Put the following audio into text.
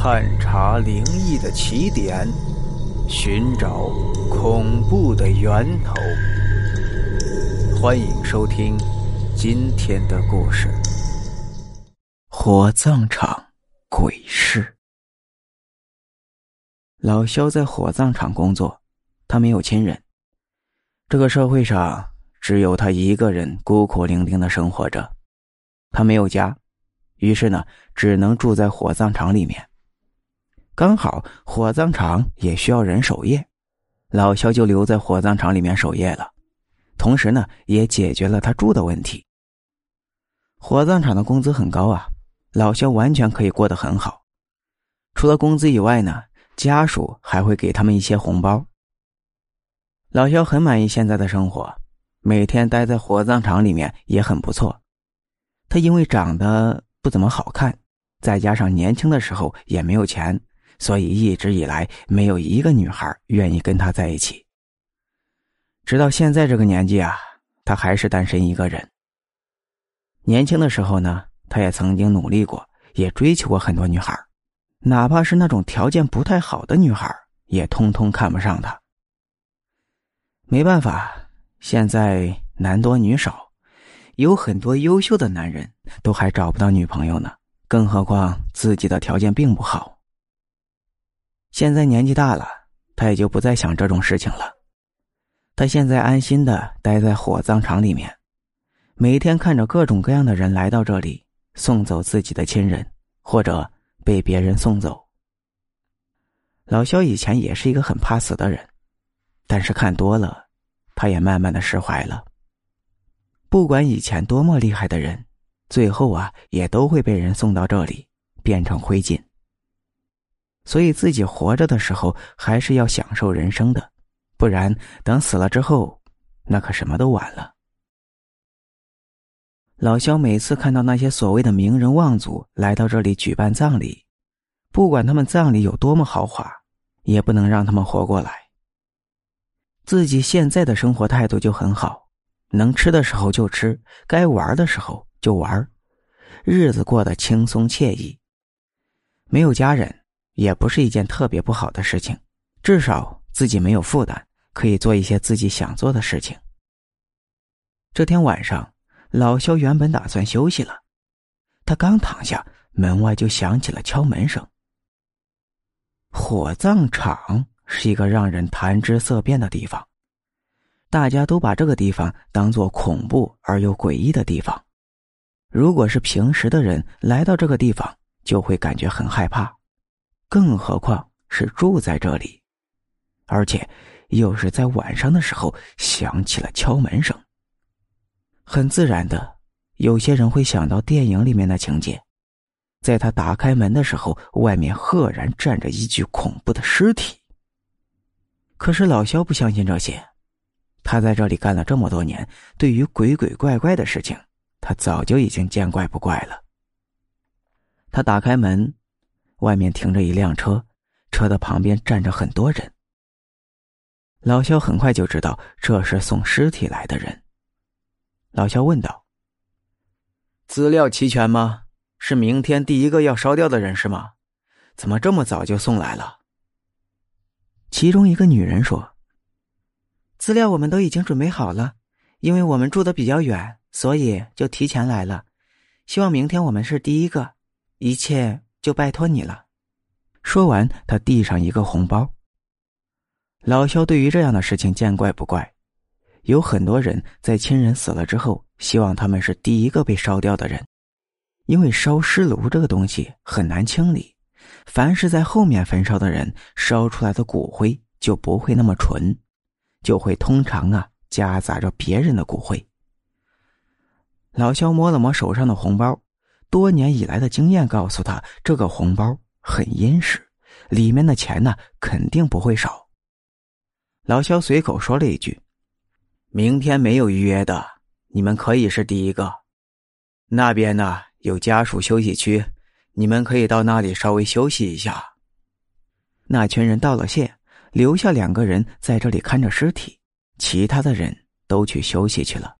探查灵异的起点，寻找恐怖的源头。欢迎收听今天的故事：火葬场鬼事。老肖在火葬场工作，他没有亲人。这个社会上只有他一个人孤苦伶仃的生活着，他没有家。于是呢，只能住在火葬场里面。刚好火葬场也需要人守夜，老肖就留在火葬场里面守夜了。同时呢，也解决了他住的问题。火葬场的工资很高啊，老肖完全可以过得很好。除了工资以外呢，家属还会给他们一些红包。老肖很满意现在的生活，每天待在火葬场里面也很不错。他因为长得。不怎么好看，再加上年轻的时候也没有钱，所以一直以来没有一个女孩愿意跟他在一起。直到现在这个年纪啊，他还是单身一个人。年轻的时候呢，他也曾经努力过，也追求过很多女孩，哪怕是那种条件不太好的女孩，也通通看不上他。没办法，现在男多女少。有很多优秀的男人都还找不到女朋友呢，更何况自己的条件并不好。现在年纪大了，他也就不再想这种事情了。他现在安心的待在火葬场里面，每天看着各种各样的人来到这里，送走自己的亲人，或者被别人送走。老肖以前也是一个很怕死的人，但是看多了，他也慢慢的释怀了。不管以前多么厉害的人，最后啊也都会被人送到这里，变成灰烬。所以自己活着的时候还是要享受人生的，不然等死了之后，那可什么都晚了。老肖每次看到那些所谓的名人望族来到这里举办葬礼，不管他们葬礼有多么豪华，也不能让他们活过来。自己现在的生活态度就很好。能吃的时候就吃，该玩的时候就玩，日子过得轻松惬意。没有家人也不是一件特别不好的事情，至少自己没有负担，可以做一些自己想做的事情。这天晚上，老肖原本打算休息了，他刚躺下，门外就响起了敲门声。火葬场是一个让人谈之色变的地方。大家都把这个地方当做恐怖而又诡异的地方。如果是平时的人来到这个地方，就会感觉很害怕，更何况是住在这里，而且又是在晚上的时候响起了敲门声。很自然的，有些人会想到电影里面的情节，在他打开门的时候，外面赫然站着一具恐怖的尸体。可是老肖不相信这些。他在这里干了这么多年，对于鬼鬼怪怪的事情，他早就已经见怪不怪了。他打开门，外面停着一辆车，车的旁边站着很多人。老肖很快就知道这是送尸体来的人。老肖问道：“资料齐全吗？是明天第一个要烧掉的人是吗？怎么这么早就送来了？”其中一个女人说。资料我们都已经准备好了，因为我们住的比较远，所以就提前来了。希望明天我们是第一个，一切就拜托你了。说完，他递上一个红包。老肖对于这样的事情见怪不怪。有很多人在亲人死了之后，希望他们是第一个被烧掉的人，因为烧尸炉这个东西很难清理，凡是在后面焚烧的人烧出来的骨灰就不会那么纯。就会通常啊夹杂着别人的骨灰。老肖摸了摸手上的红包，多年以来的经验告诉他，这个红包很殷实，里面的钱呢肯定不会少。老肖随口说了一句：“明天没有预约的，你们可以是第一个。那边呢有家属休息区，你们可以到那里稍微休息一下。”那群人道了谢。留下两个人在这里看着尸体，其他的人都去休息去了。